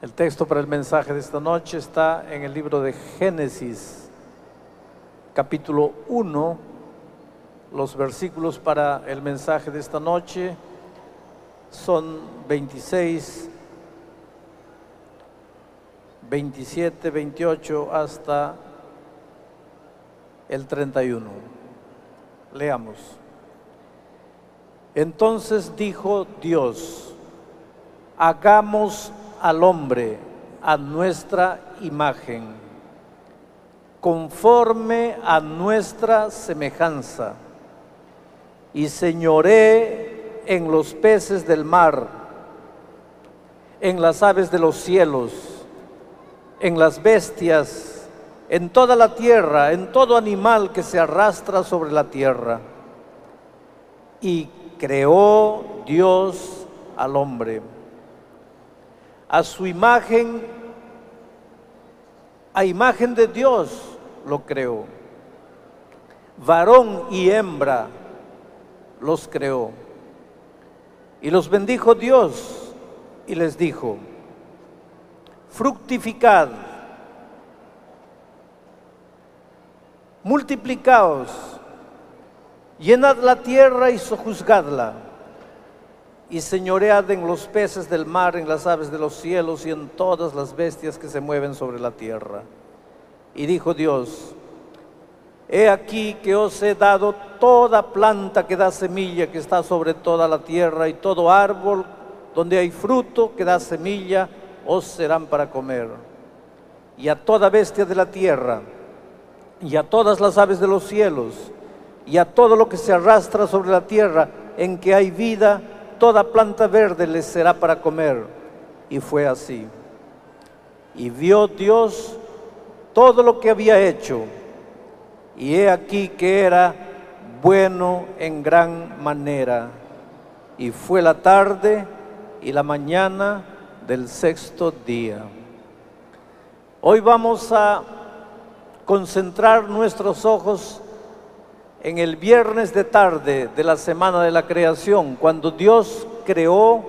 El texto para el mensaje de esta noche está en el libro de Génesis, capítulo 1. Los versículos para el mensaje de esta noche son 26, 27, 28 hasta el 31. Leamos. Entonces dijo Dios, hagamos al hombre a nuestra imagen, conforme a nuestra semejanza, y señoré en los peces del mar, en las aves de los cielos, en las bestias, en toda la tierra, en todo animal que se arrastra sobre la tierra. Y creó Dios al hombre. A su imagen, a imagen de Dios lo creó. Varón y hembra los creó. Y los bendijo Dios y les dijo, fructificad, multiplicaos, llenad la tierra y sojuzgadla, y señoread en los peces del mar, en las aves de los cielos y en todas las bestias que se mueven sobre la tierra. Y dijo Dios, he aquí que os he dado toda planta que da semilla, que está sobre toda la tierra, y todo árbol donde hay fruto que da semilla, os serán para comer. Y a toda bestia de la tierra, y a todas las aves de los cielos, y a todo lo que se arrastra sobre la tierra en que hay vida, toda planta verde les será para comer. Y fue así. Y vio Dios todo lo que había hecho, y he aquí que era bueno en gran manera. Y fue la tarde y la mañana del sexto día. Hoy vamos a concentrar nuestros ojos en el viernes de tarde de la semana de la creación, cuando Dios creó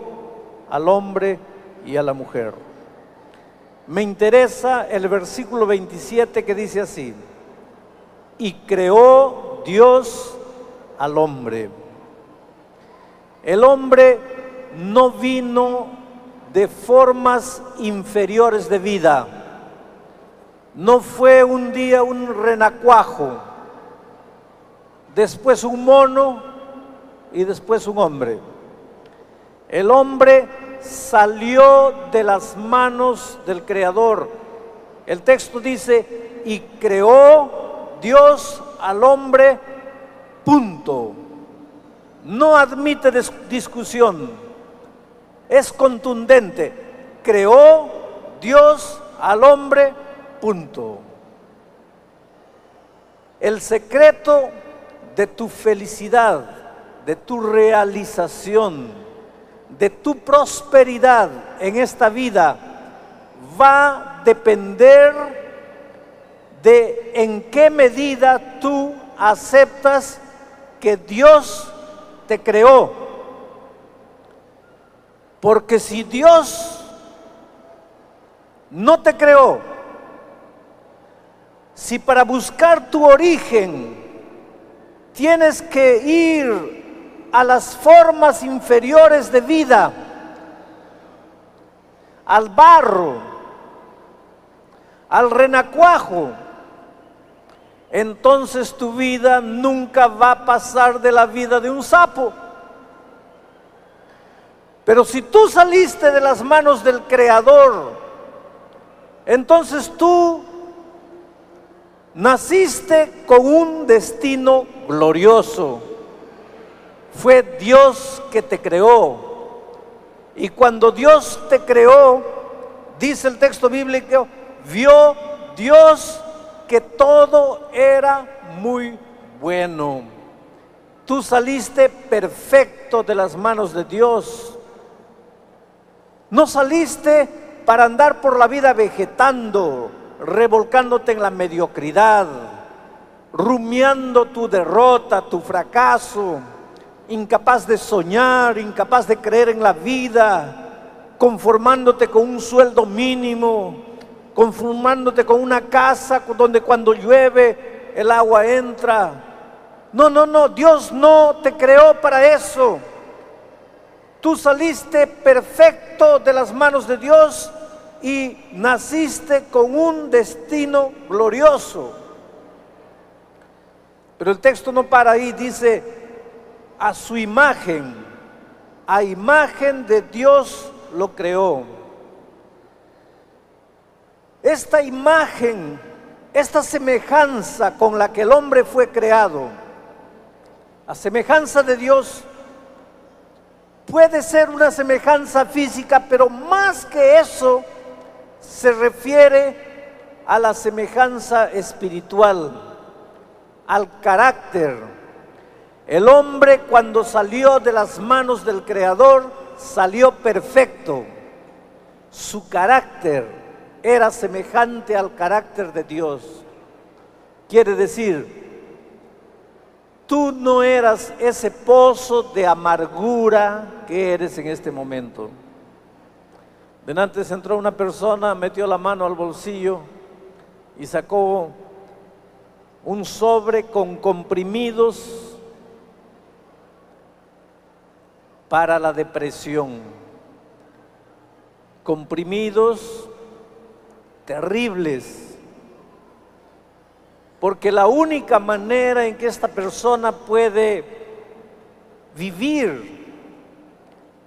al hombre y a la mujer. Me interesa el versículo 27 que dice así, y creó Dios al hombre. El hombre no vino de formas inferiores de vida, no fue un día un renacuajo, después un mono y después un hombre. El hombre salió de las manos del Creador. El texto dice, y creó Dios al hombre, punto. No admite discusión, es contundente. Creó Dios al hombre, punto. El secreto de tu felicidad, de tu realización, de tu prosperidad en esta vida va a depender de en qué medida tú aceptas que Dios te creó. Porque si Dios no te creó, si para buscar tu origen tienes que ir a las formas inferiores de vida, al barro, al renacuajo, entonces tu vida nunca va a pasar de la vida de un sapo. Pero si tú saliste de las manos del Creador, entonces tú naciste con un destino glorioso. Fue Dios que te creó. Y cuando Dios te creó, dice el texto bíblico, vio Dios que todo era muy bueno. Tú saliste perfecto de las manos de Dios. No saliste para andar por la vida vegetando, revolcándote en la mediocridad, rumiando tu derrota, tu fracaso, incapaz de soñar, incapaz de creer en la vida, conformándote con un sueldo mínimo, conformándote con una casa donde cuando llueve el agua entra. No, no, no, Dios no te creó para eso. Tú saliste perfecto de las manos de Dios y naciste con un destino glorioso. Pero el texto no para ahí, dice, a su imagen, a imagen de Dios lo creó. Esta imagen, esta semejanza con la que el hombre fue creado, a semejanza de Dios, puede ser una semejanza física, pero más que eso se refiere a la semejanza espiritual, al carácter. El hombre cuando salió de las manos del Creador salió perfecto. Su carácter era semejante al carácter de Dios. Quiere decir, Tú no eras ese pozo de amargura que eres en este momento. Antes entró una persona, metió la mano al bolsillo y sacó un sobre con comprimidos para la depresión. Comprimidos terribles porque la única manera en que esta persona puede vivir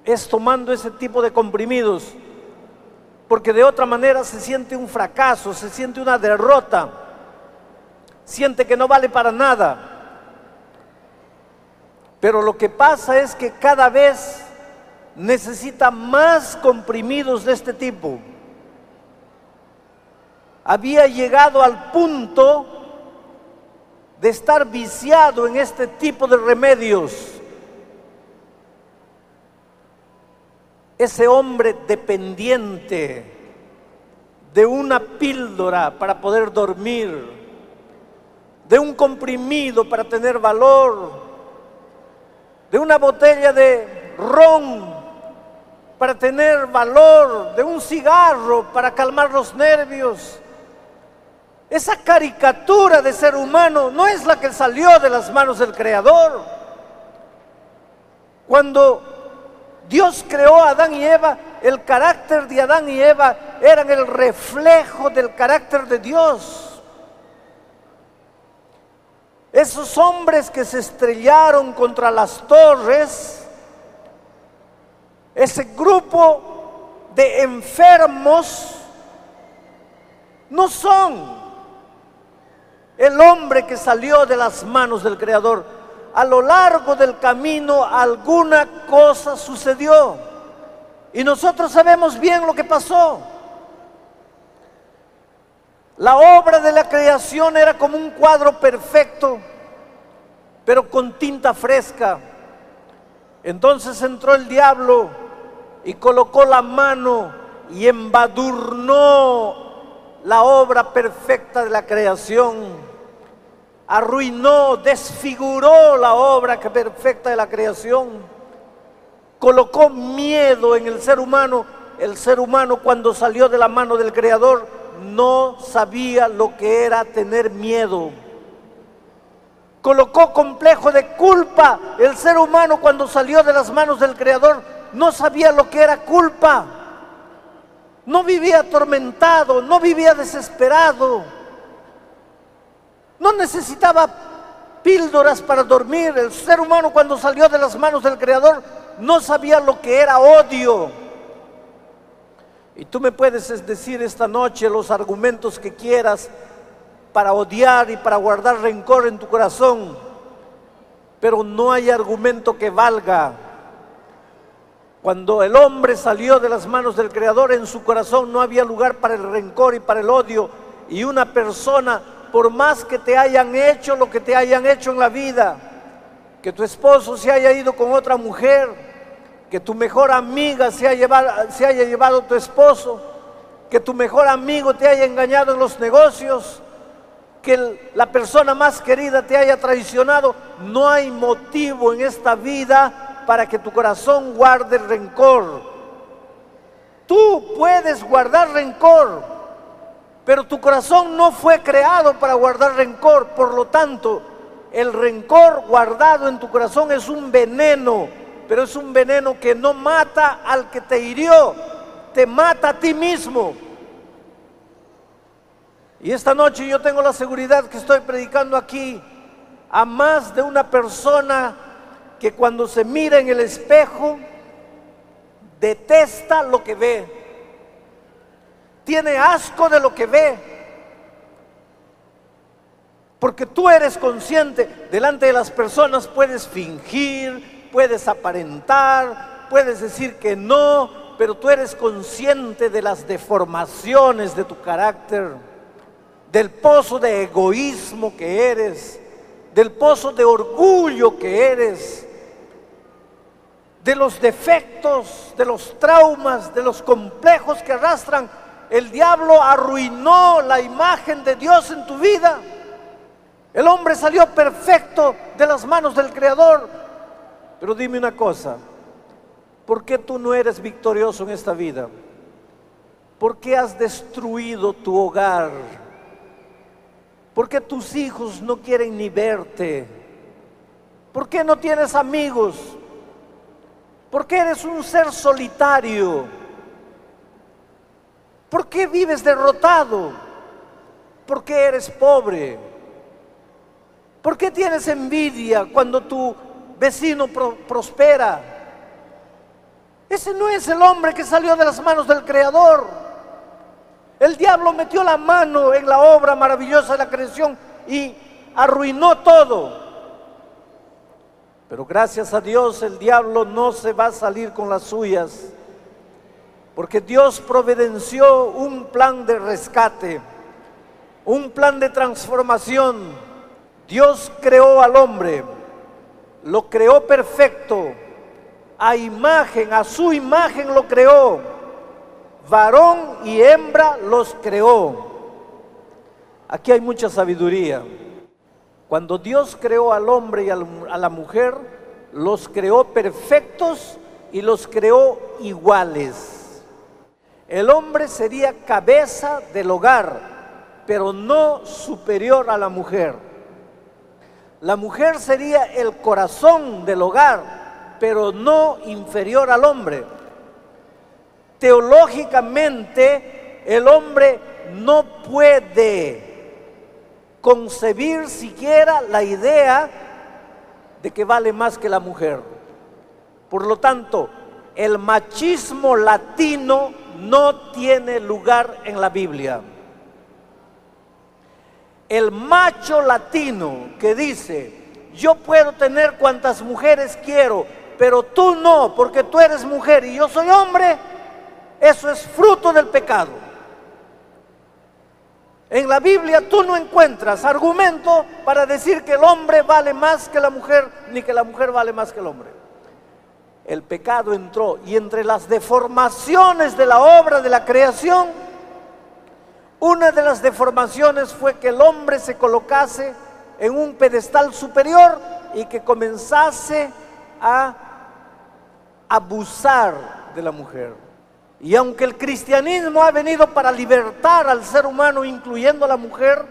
es tomando ese tipo de comprimidos. Porque de otra manera se siente un fracaso, se siente una derrota, siente que no vale para nada. Pero lo que pasa es que cada vez necesita más comprimidos de este tipo. Había llegado al punto de estar viciado en este tipo de remedios. Ese hombre dependiente de una píldora para poder dormir, de un comprimido para tener valor, de una botella de ron para tener valor, de un cigarro para calmar los nervios, esa caricatura de ser humano no es la que salió de las manos del Creador. Cuando Dios creó a Adán y Eva, el carácter de Adán y Eva eran el reflejo del carácter de Dios. Esos hombres que se estrellaron contra las torres, ese grupo de enfermos, no son el hombre que salió de las manos del Creador. A lo largo del camino alguna cosa sucedió. Y nosotros sabemos bien lo que pasó. La obra de la creación era como un cuadro perfecto, pero con tinta fresca. Entonces entró el diablo y colocó la mano y embadurnó la obra perfecta de la creación arruinó, desfiguró la obra perfecta de la creación, colocó miedo en el ser humano. El ser humano cuando salió de la mano del Creador no sabía lo que era tener miedo. Colocó complejo de culpa. El ser humano cuando salió de las manos del Creador no sabía lo que era culpa. No vivía atormentado, no vivía desesperado no necesitaba píldoras para dormir. El ser humano cuando salió de las manos del Creador no sabía lo que era odio. Y tú me puedes decir esta noche los argumentos que quieras para odiar y para guardar rencor en tu corazón, pero no hay argumento que valga. Cuando el hombre salió de las manos del Creador, en su corazón no había lugar para el rencor y para el odio. Y una persona por más que te hayan hecho lo que te hayan hecho en la vida, que tu esposo se haya ido con otra mujer, que tu mejor amiga se haya llevado, se haya llevado tu esposo, que tu mejor amigo te haya engañado en los negocios, que la persona más querida te haya traicionado, no hay motivo en esta vida para que tu corazón guarde rencor. Tú puedes guardar rencor, pero tu corazón no fue creado para guardar rencor. Por lo tanto, el rencor guardado en tu corazón es un veneno, pero es un veneno que no mata al que te hirió, te mata a ti mismo. Y esta noche yo tengo la seguridad que estoy predicando aquí a más de una persona que cuando se mira en el espejo detesta lo que ve, tiene asco de lo que ve, porque tú eres consciente, delante de las personas puedes fingir, puedes aparentar, puedes decir que no, pero tú eres consciente de las deformaciones de tu carácter del pozo de egoísmo que eres, del pozo de orgullo que eres, de los defectos, de los traumas, de los complejos que arrastran. El diablo arruinó la imagen de Dios en tu vida. El hombre salió perfecto de las manos del Creador. Pero dime una cosa, ¿por qué tú no eres victorioso en esta vida? ¿Por qué has destruido tu hogar? ¿Por qué tus hijos no quieren ni verte? ¿Por qué no tienes amigos? ¿Por qué eres un ser solitario? ¿Por qué vives derrotado? ¿Por qué eres pobre? ¿Por qué tienes envidia cuando tu vecino prospera? Ese no es el hombre que salió de las manos del Creador. El diablo metió la mano en la obra maravillosa de la creación y arruinó todo. Pero gracias a Dios el diablo no se va a salir con las suyas, porque Dios providenció un plan de rescate, un plan de transformación. Dios creó al hombre, lo creó perfecto, a imagen, a su imagen lo creó varón y hembra los creó. Aquí hay mucha sabiduría. Cuando Dios creó al hombre y a la mujer, los creó perfectos y los creó iguales. El hombre sería cabeza del hogar, pero no superior a la mujer. La mujer sería el corazón del hogar, pero no inferior al hombre teológicamente el hombre no puede concebir siquiera la idea de que vale más que la mujer. Por lo tanto, el machismo latino no tiene lugar en la Biblia. El macho latino que dice, yo puedo tener cuantas mujeres quiero, pero tú no, porque tú eres mujer y yo soy hombre, eso es fruto del pecado. En la Biblia tú no encuentras argumento para decir que el hombre vale más que la mujer, ni que la mujer vale más que el hombre. El pecado entró y entre las deformaciones de la obra de la creación, una de las deformaciones fue que el hombre se colocase en un pedestal superior y que comenzase a abusar de la mujer. Y aunque el cristianismo ha venido para libertar al ser humano, incluyendo a la mujer,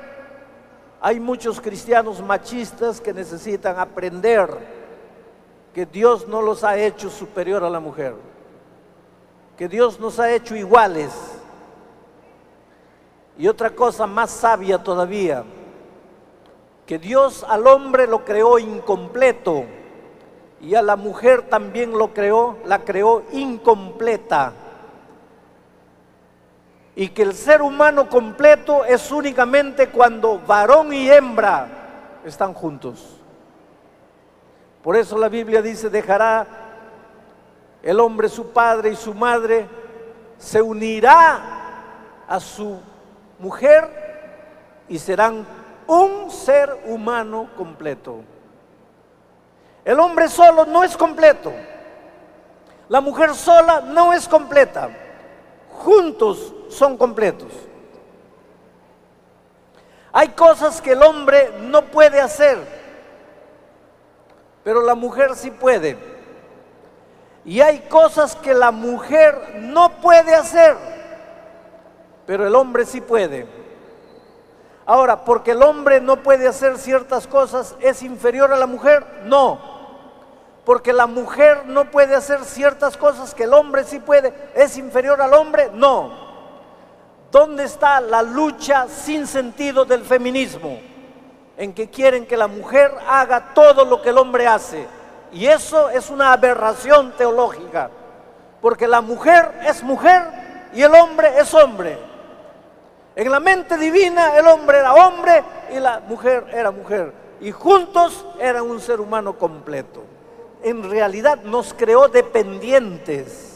hay muchos cristianos machistas que necesitan aprender que Dios no los ha hecho superior a la mujer, que Dios nos ha hecho iguales. Y otra cosa más sabia todavía, que Dios al hombre lo creó incompleto y a la mujer también lo creó, la creó incompleta y que el ser humano completo es únicamente cuando varón y hembra están juntos. Por eso la Biblia dice, dejará el hombre su padre y su madre, se unirá a su mujer y serán un ser humano completo. El hombre solo no es completo. La mujer sola no es completa juntos son completos. Hay cosas que el hombre no puede hacer, pero la mujer sí puede. Y hay cosas que la mujer no puede hacer, pero el hombre sí puede. Ahora, porque el hombre no puede hacer ciertas cosas, ¿es inferior a la mujer? No. Porque la mujer no puede hacer ciertas cosas que el hombre sí puede, ¿es inferior al hombre? No. ¿Dónde está la lucha sin sentido del feminismo? En que quieren que la mujer haga todo lo que el hombre hace. Y eso es una aberración teológica. Porque la mujer es mujer y el hombre es hombre. En la mente divina el hombre era hombre y la mujer era mujer. Y juntos eran un ser humano completo. En realidad nos creó dependientes.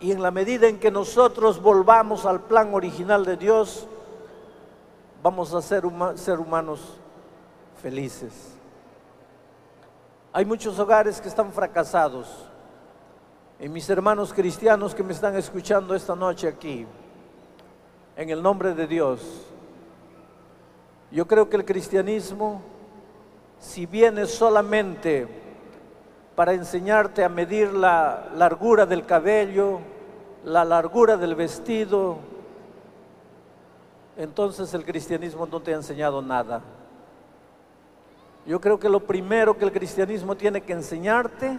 Y en la medida en que nosotros volvamos al plan original de Dios, vamos a ser, ser humanos felices. Hay muchos hogares que están fracasados y mis hermanos cristianos que me están escuchando esta noche aquí, en el nombre de Dios, yo creo que el cristianismo, si viene solamente para enseñarte a medir la largura del cabello, la largura del vestido, entonces el cristianismo no te ha enseñado nada. Yo creo que lo primero que el cristianismo tiene que enseñarte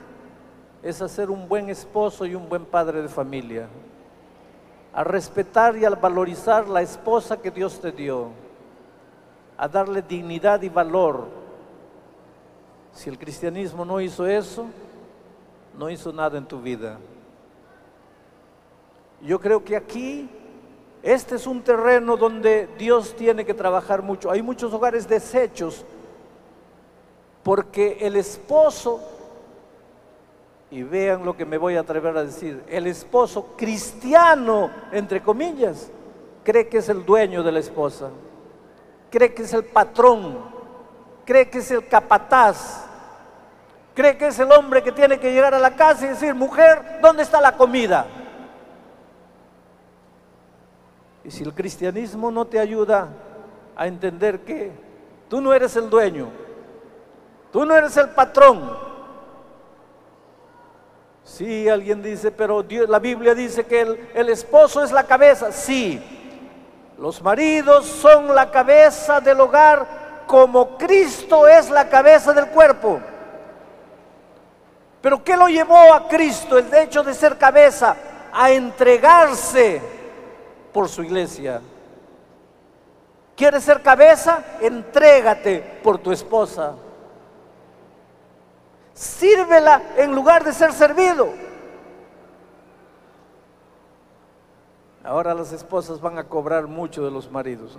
es a ser un buen esposo y un buen padre de familia, a respetar y a valorizar la esposa que Dios te dio, a darle dignidad y valor. Si el cristianismo no hizo eso, no hizo nada en tu vida. Yo creo que aquí este es un terreno donde Dios tiene que trabajar mucho. Hay muchos hogares deshechos porque el esposo y vean lo que me voy a atrever a decir, el esposo cristiano, entre comillas, cree que es el dueño de la esposa, cree que es el patrón, cree que es el capataz, cree que es el hombre que tiene que llegar a la casa y decir, mujer, ¿dónde está la comida? Y si el cristianismo no te ayuda a entender que tú no eres el dueño, tú no eres el patrón, Sí, alguien dice, pero Dios, la Biblia dice que el, el esposo es la cabeza. Sí, los maridos son la cabeza del hogar como Cristo es la cabeza del cuerpo. Pero ¿qué lo llevó a Cristo, el hecho de ser cabeza, a entregarse por su iglesia? ¿Quieres ser cabeza? Entrégate por tu esposa. Sírvela en lugar de ser servido. Ahora las esposas van a cobrar mucho de los maridos.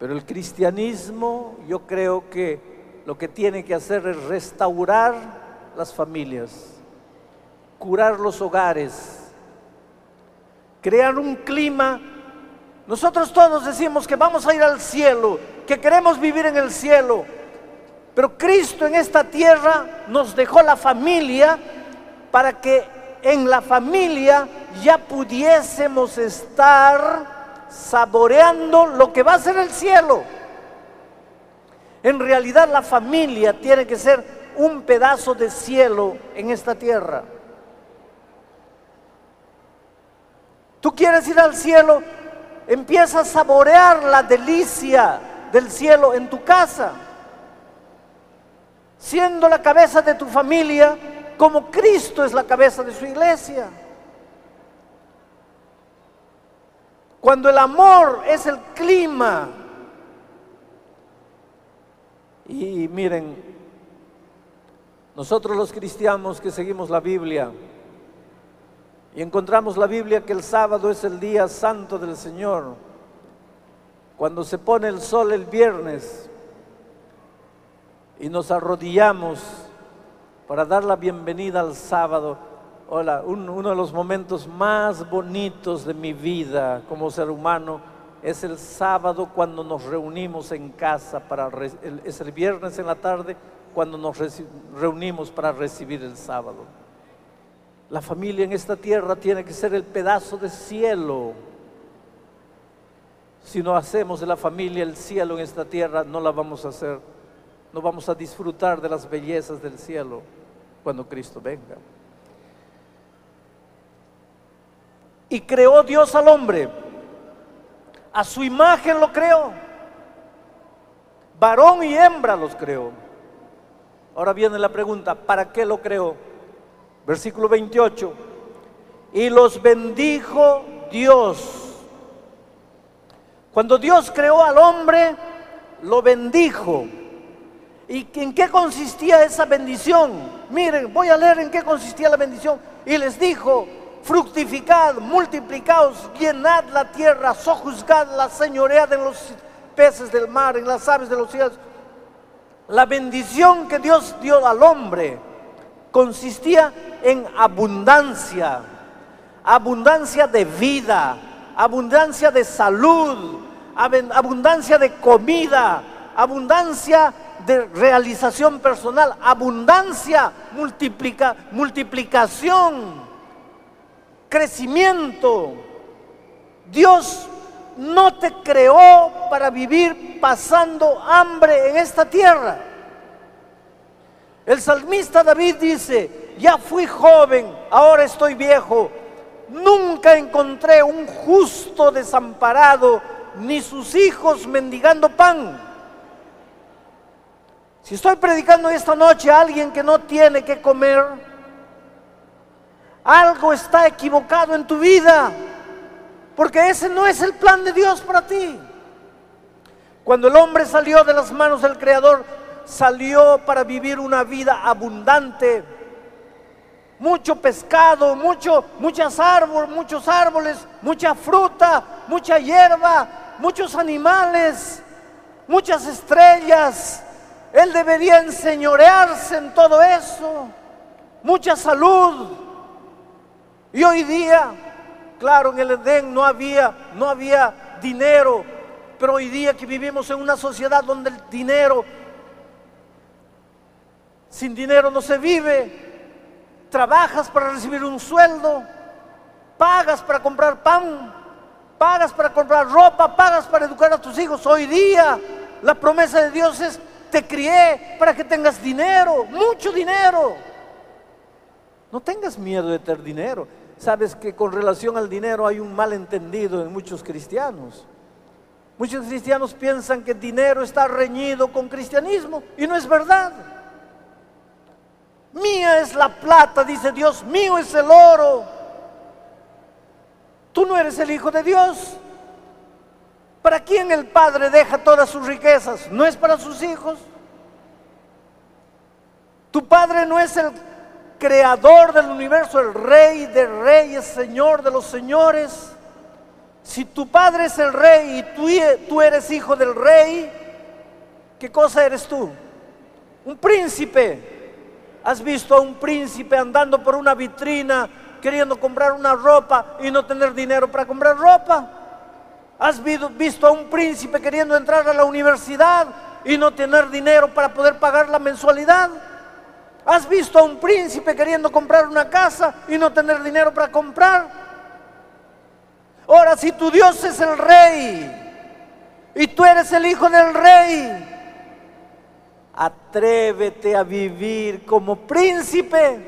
Pero el cristianismo yo creo que lo que tiene que hacer es restaurar las familias, curar los hogares, crear un clima. Nosotros todos decimos que vamos a ir al cielo, que queremos vivir en el cielo, pero Cristo en esta tierra nos dejó la familia para que en la familia ya pudiésemos estar saboreando lo que va a ser el cielo. En realidad la familia tiene que ser un pedazo de cielo en esta tierra. Tú quieres ir al cielo, empieza a saborear la delicia del cielo en tu casa siendo la cabeza de tu familia como Cristo es la cabeza de su iglesia. Cuando el amor es el clima. Y miren, nosotros los cristianos que seguimos la Biblia y encontramos la Biblia que el sábado es el día santo del Señor, cuando se pone el sol el viernes, y nos arrodillamos para dar la bienvenida al sábado. Hola, uno de los momentos más bonitos de mi vida como ser humano es el sábado cuando nos reunimos en casa para es el viernes en la tarde cuando nos reunimos para recibir el sábado. La familia en esta tierra tiene que ser el pedazo de cielo. Si no hacemos de la familia el cielo en esta tierra, no la vamos a hacer no vamos a disfrutar de las bellezas del cielo cuando Cristo venga. Y creó Dios al hombre. A su imagen lo creó. Varón y hembra los creó. Ahora viene la pregunta, ¿para qué lo creó? Versículo 28. Y los bendijo Dios. Cuando Dios creó al hombre, lo bendijo. ¿Y en qué consistía esa bendición? Miren, voy a leer en qué consistía la bendición. Y les dijo, fructificad, multiplicaos, llenad la tierra, sojuzgad la señoread en los peces del mar, en las aves de los cielos. La bendición que Dios dio al hombre consistía en abundancia, abundancia de vida, abundancia de salud, abundancia de comida, abundancia de realización personal, abundancia, multiplica, multiplicación crecimiento. Dios no te creó para vivir pasando hambre en esta tierra. El salmista David dice, ya fui joven, ahora estoy viejo. Nunca encontré un justo desamparado, ni sus hijos mendigando pan. Si estoy predicando esta noche a alguien que no tiene que comer, algo está equivocado en tu vida, porque ese no es el plan de Dios para ti. Cuando el hombre salió de las manos del Creador, salió para vivir una vida abundante. Mucho pescado, mucho, muchas árboles, muchos árboles, mucha fruta, mucha hierba, muchos animales, muchas estrellas. Él debería enseñorearse en todo eso. Mucha salud, y hoy día, claro, en el Edén no había, no había dinero, pero hoy día que vivimos en una sociedad donde el dinero, sin dinero no se vive, trabajas para recibir un sueldo, pagas para comprar pan, pagas para comprar ropa, pagas para educar a tus hijos. Hoy día la promesa de Dios es, te crié para que tengas dinero, mucho dinero. No tengas miedo de tener dinero. Sabes que con relación al dinero hay un malentendido en muchos cristianos. Muchos cristianos piensan que el dinero está reñido con cristianismo y no es verdad. Mía es la plata, dice Dios, mío es el oro. Tú no eres el Hijo de Dios. ¿Para quién el Padre deja todas sus riquezas? ¿No es para sus hijos? Tu Padre no es el creador del universo, el rey de reyes, señor de los señores. Si tu padre es el rey y tú, eres hijo del rey, ¿qué cosa eres tú? Un príncipe. ¿Has visto a un príncipe andando por una vitrina queriendo comprar una ropa y no tener dinero para comprar ropa? ¿Has visto a un príncipe queriendo entrar a la universidad y no tener dinero para poder pagar la mensualidad? ¿Has visto a un príncipe queriendo comprar una casa y no tener dinero para comprar? Ahora, si tu Dios es el rey y tú eres el hijo del rey, atrévete a vivir como príncipe.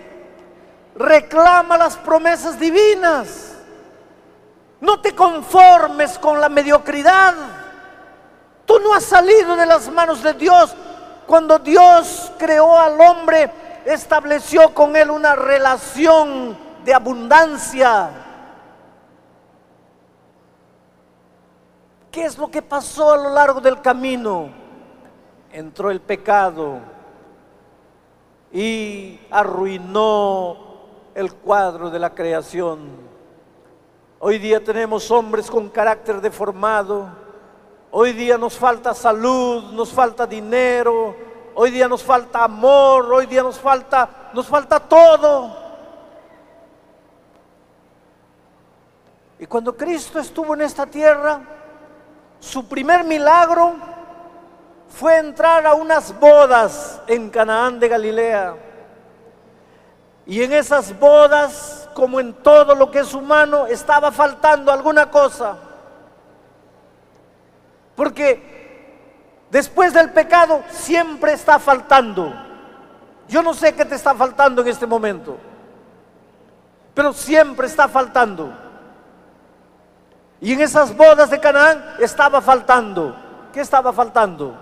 Reclama las promesas divinas. No te conformes con la mediocridad. Tú no has salido de las manos de Dios. Cuando Dios creó al hombre, estableció con él una relación de abundancia. ¿Qué es lo que pasó a lo largo del camino? Entró el pecado y arruinó el cuadro de la creación. Hoy día tenemos hombres con carácter deformado. Hoy día nos falta salud, nos falta dinero, Hoy día nos falta amor, hoy día nos falta, nos falta todo. Y cuando Cristo estuvo en esta tierra, su primer milagro fue entrar a unas bodas en Canaán de Galilea. Y en esas bodas, como en todo lo que es humano, estaba faltando alguna cosa. Porque Después del pecado siempre está faltando. Yo no sé qué te está faltando en este momento, pero siempre está faltando. Y en esas bodas de Canaán estaba faltando. ¿Qué estaba faltando?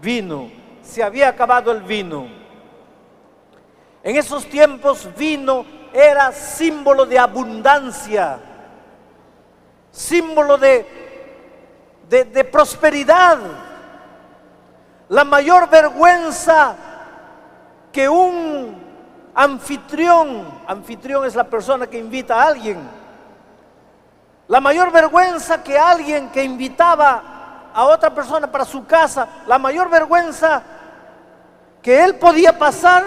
Vino. Se había acabado el vino. En esos tiempos vino era símbolo de abundancia, símbolo de, de, de prosperidad. La mayor vergüenza que un anfitrión, anfitrión es la persona que invita a alguien, la mayor vergüenza que alguien que invitaba a otra persona para su casa, la mayor vergüenza que él podía pasar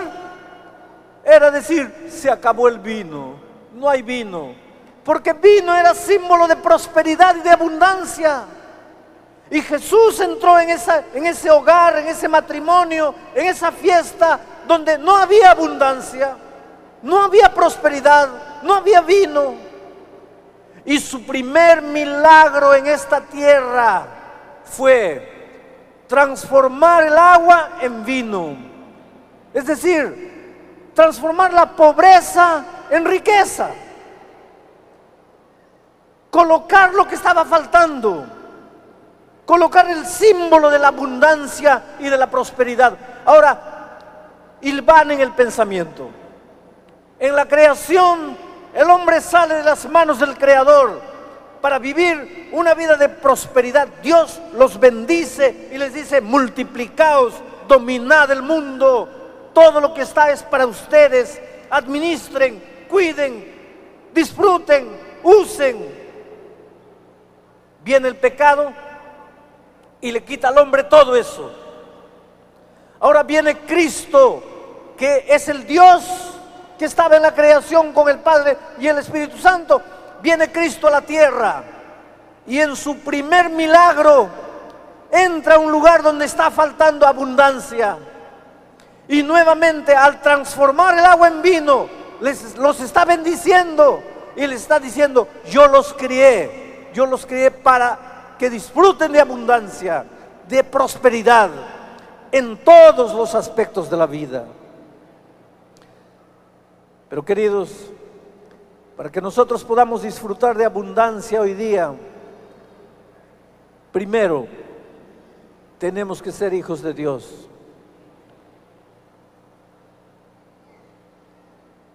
era decir, se acabó el vino, no hay vino, porque vino era símbolo de prosperidad y de abundancia. Y Jesús entró en, ese hogar, en ese matrimonio, en esa fiesta donde no había abundancia, no había prosperidad, no había vino. Y su primer milagro en esta tierra fue transformar el agua en vino. Es decir, transformar la pobreza en riqueza. Colocar lo que estaba faltando colocar el símbolo de la abundancia y de la prosperidad. Ahora, van en el pensamiento. En la creación, el hombre sale de las manos del Creador para vivir una vida de prosperidad. Dios los bendice y les dice, multiplicaos, dominad el mundo, todo lo que está es para ustedes, administren, cuiden, disfruten, usen. Viene el pecado, y le quita al hombre todo eso. Ahora viene Cristo, que es el Dios que estaba en la creación con el Padre y el Espíritu Santo. Viene Cristo a la tierra y en su primer milagro entra a un lugar donde está faltando abundancia. Y nuevamente al transformar el agua en vino, les, los está bendiciendo y les está diciendo, yo los crié, yo los crié para que disfruten de abundancia, de prosperidad en todos los aspectos de la vida. Pero queridos, para que nosotros podamos disfrutar de abundancia hoy día, primero tenemos que ser hijos de Dios.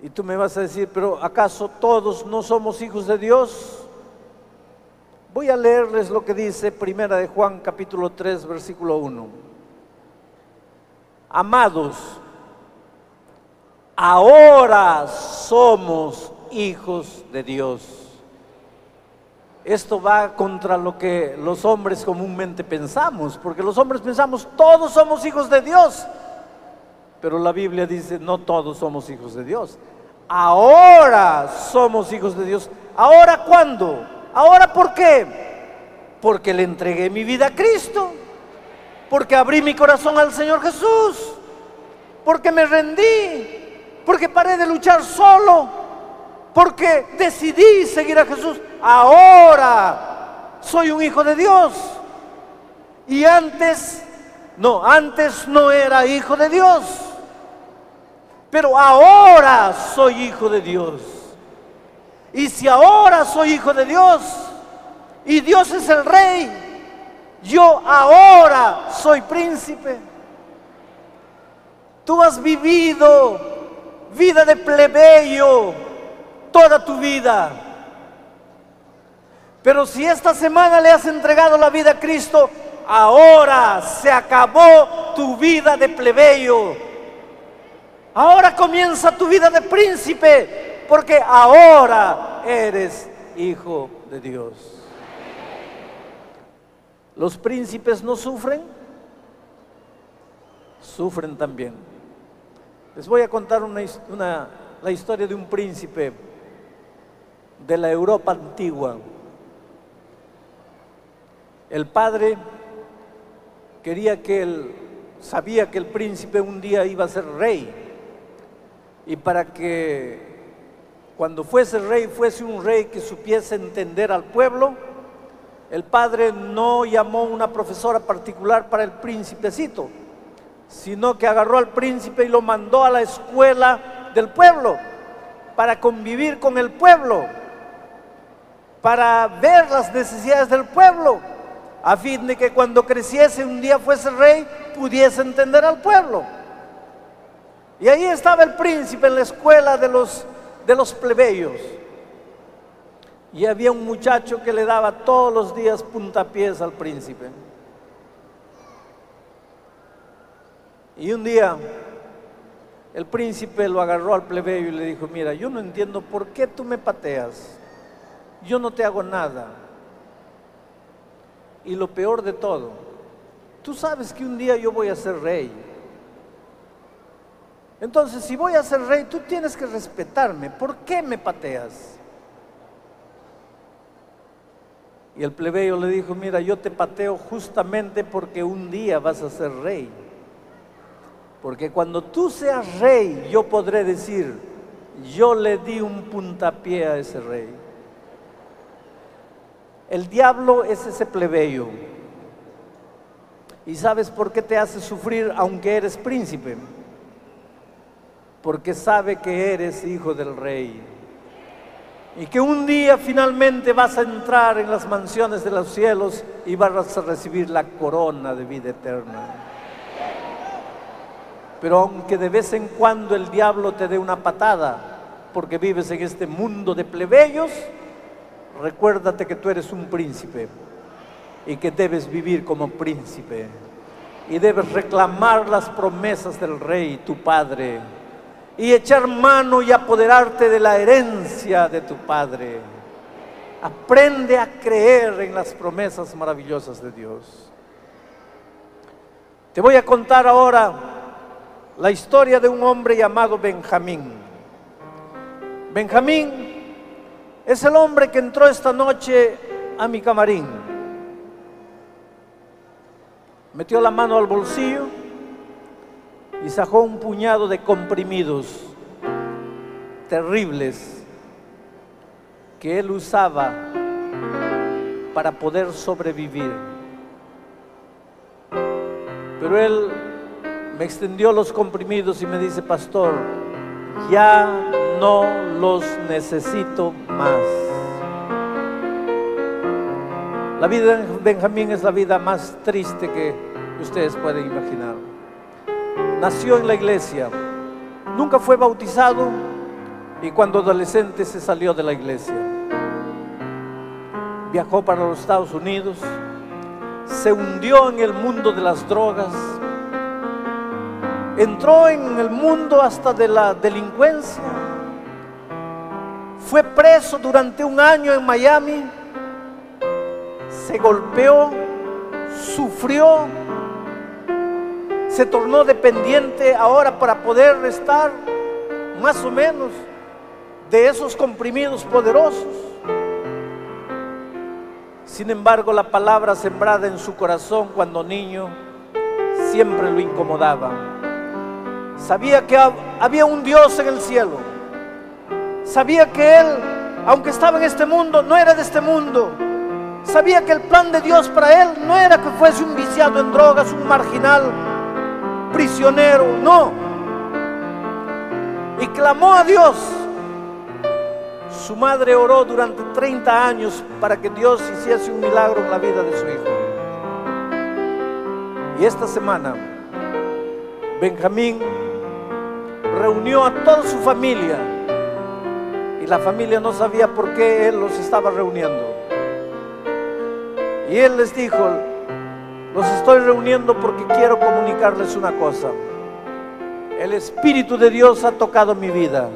Y tú me vas a decir, pero ¿acaso todos no somos hijos de Dios? Voy a leerles lo que dice Primera de Juan capítulo 3 versículo 1. Amados, ahora somos hijos de Dios. Esto va contra lo que los hombres comúnmente pensamos, porque los hombres pensamos, todos somos hijos de Dios. Pero la Biblia dice, no todos somos hijos de Dios. Ahora somos hijos de Dios. ¿Ahora cuándo? Ahora, ¿por qué? Porque le entregué mi vida a Cristo, porque abrí mi corazón al Señor Jesús, porque me rendí, porque paré de luchar solo, porque decidí seguir a Jesús. Ahora soy un hijo de Dios. Y antes, no, antes no era hijo de Dios. Pero ahora soy hijo de Dios. Y si ahora soy hijo de Dios y Dios es el rey, yo ahora soy príncipe. Tú has vivido vida de plebeyo toda tu vida. Pero si esta semana le has entregado la vida a Cristo, ahora se acabó tu vida de plebeyo. Ahora comienza tu vida de príncipe porque ahora eres hijo de Dios. ¿Los príncipes no sufren? Sufren también. Les voy a contar una, la historia de un príncipe de la Europa antigua. El padre quería que él, sabía que el príncipe un día iba a ser rey. Y para que cuando fuese rey, fuese un rey que supiese entender al pueblo, el padre no llamó una profesora particular para el príncipecito, sino que agarró al príncipe y lo mandó a la escuela del pueblo para convivir con el pueblo, para ver las necesidades del pueblo, a fin de que cuando creciese un día fuese rey, pudiese entender al pueblo. Y ahí estaba el príncipe en la escuela de los, de los plebeyos. Y había un muchacho que le daba todos los días puntapiés al príncipe. Y un día el príncipe lo agarró al plebeyo y le dijo, mira, yo no entiendo por qué tú me pateas. Yo no te hago nada. Y lo peor de todo, tú sabes que un día yo voy a ser rey. Entonces, si voy a ser rey, tú tienes que respetarme. ¿Por qué me pateas? Y el plebeyo le dijo, mira, yo te pateo justamente porque un día vas a ser rey. Porque cuando tú seas rey, yo podré decir, yo le di un puntapié a ese rey. El diablo es ese plebeyo. ¿Y sabes por qué te hace sufrir aunque eres príncipe? Porque sabe que eres hijo del rey y que un día finalmente vas a entrar en las mansiones de los cielos y vas a recibir la corona de vida eterna. Pero aunque de vez en cuando el diablo te dé una patada, porque vives en este mundo de plebeyos, recuérdate que tú eres un príncipe y que debes vivir como príncipe y debes reclamar las promesas del rey, tu padre y echar mano y apoderarte de la herencia de tu Padre. Aprende a creer en las promesas maravillosas de Dios. Te voy a contar ahora la historia de un hombre llamado Benjamín. Benjamín es el hombre que entró esta noche a mi camarín. Metió la mano al bolsillo y sacó un puñado de comprimidos terribles que él usaba para poder sobrevivir. Pero él me extendió los comprimidos y me dice, pastor, ya no los necesito más. La vida de Benjamín es la vida más triste que ustedes pueden imaginar nació en la iglesia, nunca fue bautizado y cuando adolescente se salió de la iglesia. Viajó para los Estados Unidos, se hundió en el mundo de las drogas, entró en el mundo hasta de la delincuencia, fue preso durante un año en Miami, se golpeó, sufrió, se tornó dependiente ahora para poder estar más o menos de esos comprimidos poderosos. Sin embargo, la palabra sembrada en su corazón cuando niño siempre lo incomodaba. Sabía que había un Dios en el cielo. Sabía que Él, aunque estaba en este mundo, no era de este mundo. Sabía que el plan de Dios para Él no era que fuese un viciado en drogas, un marginal, prisionero, no. Y clamó a Dios. Su madre oró durante 30 años para que Dios hiciese un milagro en la vida de su hijo. Y esta semana, Benjamín reunió a toda su familia y la familia no sabía por qué él los estaba reuniendo. Y él les dijo, los estoy reuniendo porque quiero comunicarles una cosa. El Espíritu de Dios ha tocado mi vida.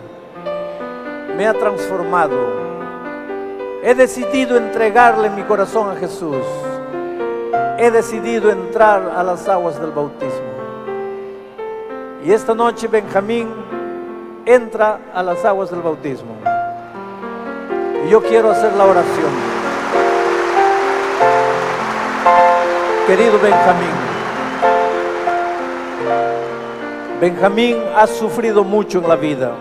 Me ha transformado. He decidido entregarle mi corazón a Jesús. He decidido entrar a las aguas del bautismo. Y esta noche Benjamín entra a las aguas del bautismo. Y yo quiero hacer la oración. Querido Benjamín. Benjamín ha sufrido mucho en la vida.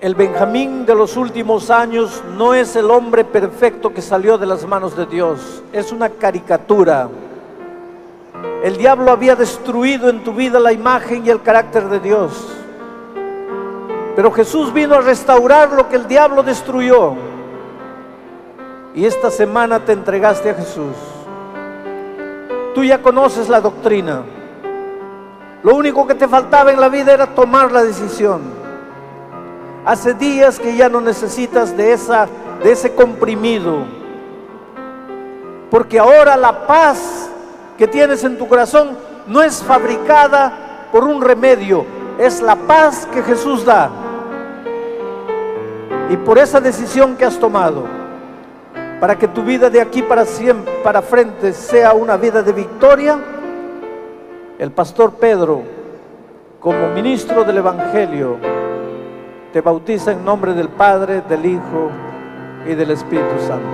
El Benjamín de los últimos años no es el hombre perfecto que salió de las manos de Dios, es una caricatura. El diablo había destruido en tu vida la imagen y el carácter de Dios. Pero Jesús vino a restaurar lo que el diablo destruyó. Y esta semana te entregaste a Jesús. Tú ya conoces la doctrina. Lo único que te faltaba en la vida era tomar la decisión. Hace días que ya no necesitas de, esa, de ese comprimido. Porque ahora la paz que tienes en tu corazón no es fabricada por un remedio, es la paz que Jesús da. Y por esa decisión que has tomado, para que tu vida de aquí para siempre, para frente, sea una vida de victoria, el pastor Pedro, como ministro del Evangelio, te bautiza en nombre del Padre, del Hijo y del Espíritu Santo.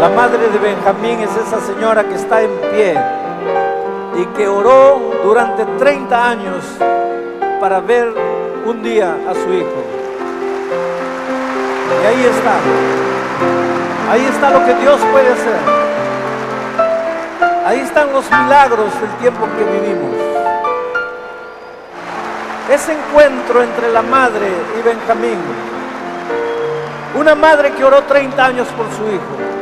La madre de Benjamín es esa señora que está en pie y que oró durante 30 años para ver un día a su hijo. Y ahí está. Ahí está lo que Dios puede hacer. Ahí están los milagros del tiempo que vivimos. Ese encuentro entre la madre y Benjamín. Una madre que oró 30 años por su hijo.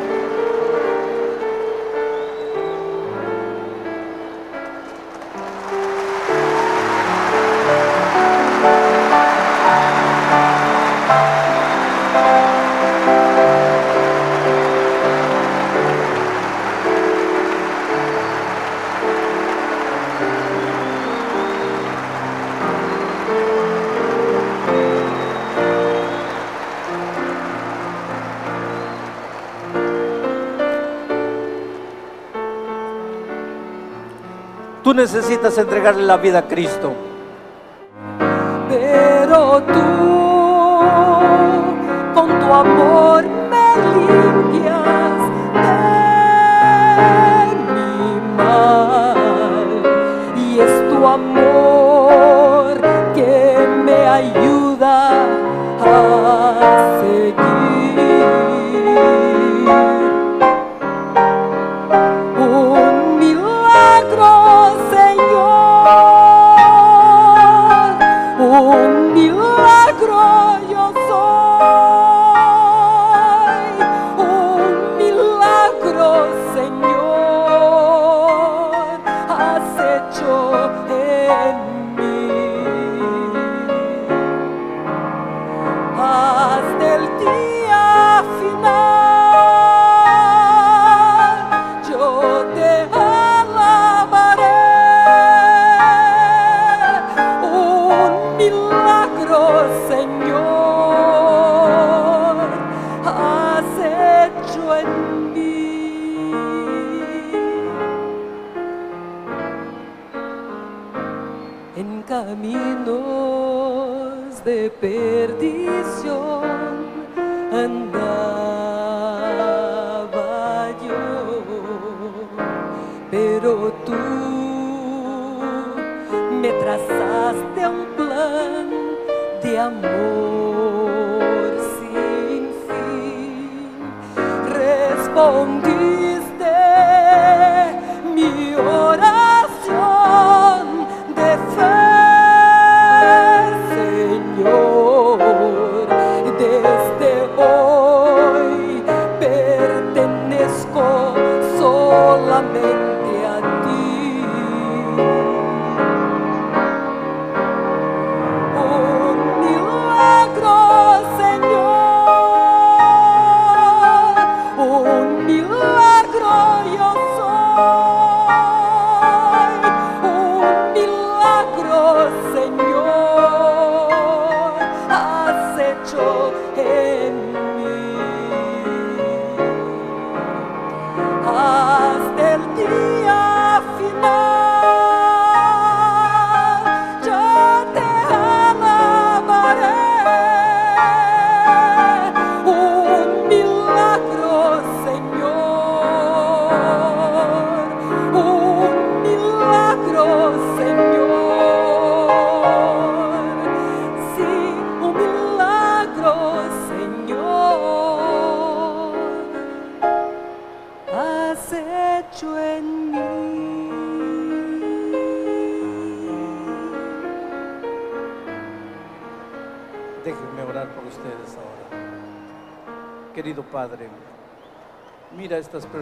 Tú necesitas entregarle la vida a Cristo. perdición.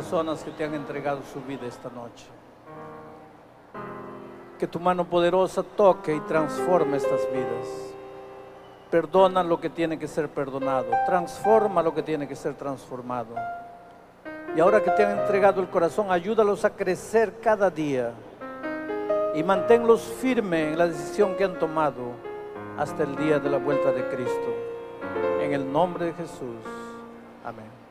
Personas que te han entregado su vida esta noche. Que tu mano poderosa toque y transforme estas vidas. Perdona lo que tiene que ser perdonado. Transforma lo que tiene que ser transformado. Y ahora que te han entregado el corazón, ayúdalos a crecer cada día. Y manténlos firmes en la decisión que han tomado hasta el día de la vuelta de Cristo. En el nombre de Jesús. Amén.